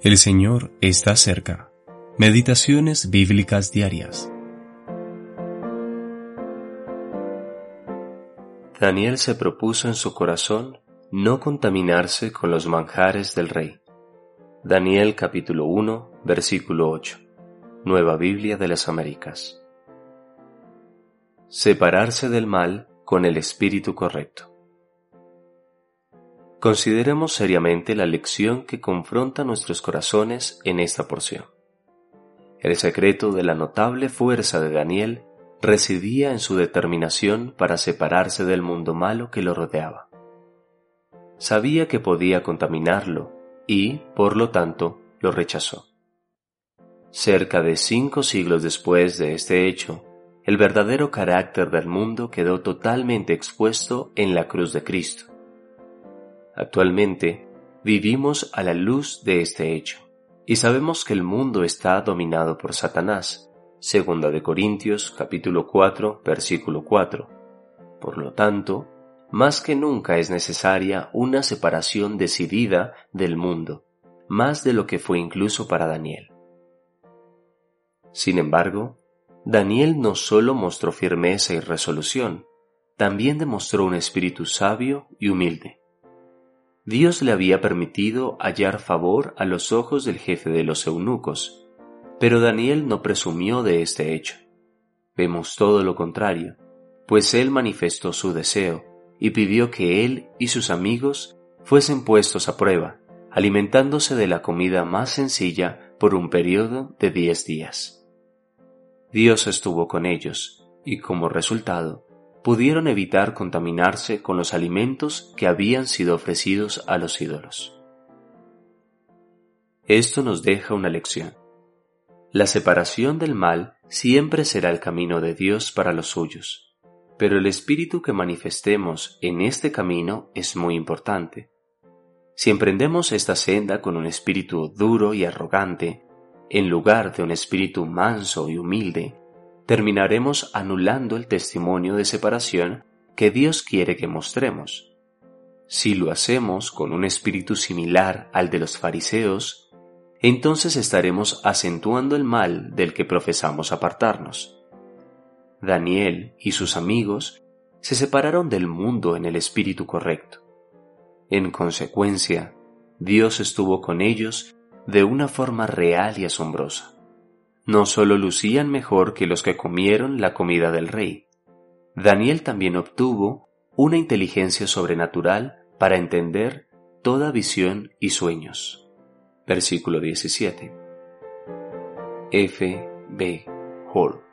El Señor está cerca. Meditaciones bíblicas diarias. Daniel se propuso en su corazón no contaminarse con los manjares del rey. Daniel capítulo 1, versículo 8. Nueva Biblia de las Américas. Separarse del mal con el espíritu correcto. Consideremos seriamente la lección que confronta nuestros corazones en esta porción. El secreto de la notable fuerza de Daniel residía en su determinación para separarse del mundo malo que lo rodeaba. Sabía que podía contaminarlo y, por lo tanto, lo rechazó. Cerca de cinco siglos después de este hecho, el verdadero carácter del mundo quedó totalmente expuesto en la cruz de Cristo Actualmente vivimos a la luz de este hecho y sabemos que el mundo está dominado por Satanás. Segunda de Corintios capítulo 4 versículo 4. Por lo tanto, más que nunca es necesaria una separación decidida del mundo, más de lo que fue incluso para Daniel. Sin embargo, Daniel no solo mostró firmeza y resolución, también demostró un espíritu sabio y humilde. Dios le había permitido hallar favor a los ojos del jefe de los eunucos, pero Daniel no presumió de este hecho. Vemos todo lo contrario, pues él manifestó su deseo y pidió que él y sus amigos fuesen puestos a prueba, alimentándose de la comida más sencilla por un periodo de diez días. Dios estuvo con ellos, y como resultado, pudieron evitar contaminarse con los alimentos que habían sido ofrecidos a los ídolos. Esto nos deja una lección. La separación del mal siempre será el camino de Dios para los suyos, pero el espíritu que manifestemos en este camino es muy importante. Si emprendemos esta senda con un espíritu duro y arrogante, en lugar de un espíritu manso y humilde, terminaremos anulando el testimonio de separación que Dios quiere que mostremos. Si lo hacemos con un espíritu similar al de los fariseos, entonces estaremos acentuando el mal del que profesamos apartarnos. Daniel y sus amigos se separaron del mundo en el espíritu correcto. En consecuencia, Dios estuvo con ellos de una forma real y asombrosa no solo lucían mejor que los que comieron la comida del rey. Daniel también obtuvo una inteligencia sobrenatural para entender toda visión y sueños. Versículo 17. F. B. Hall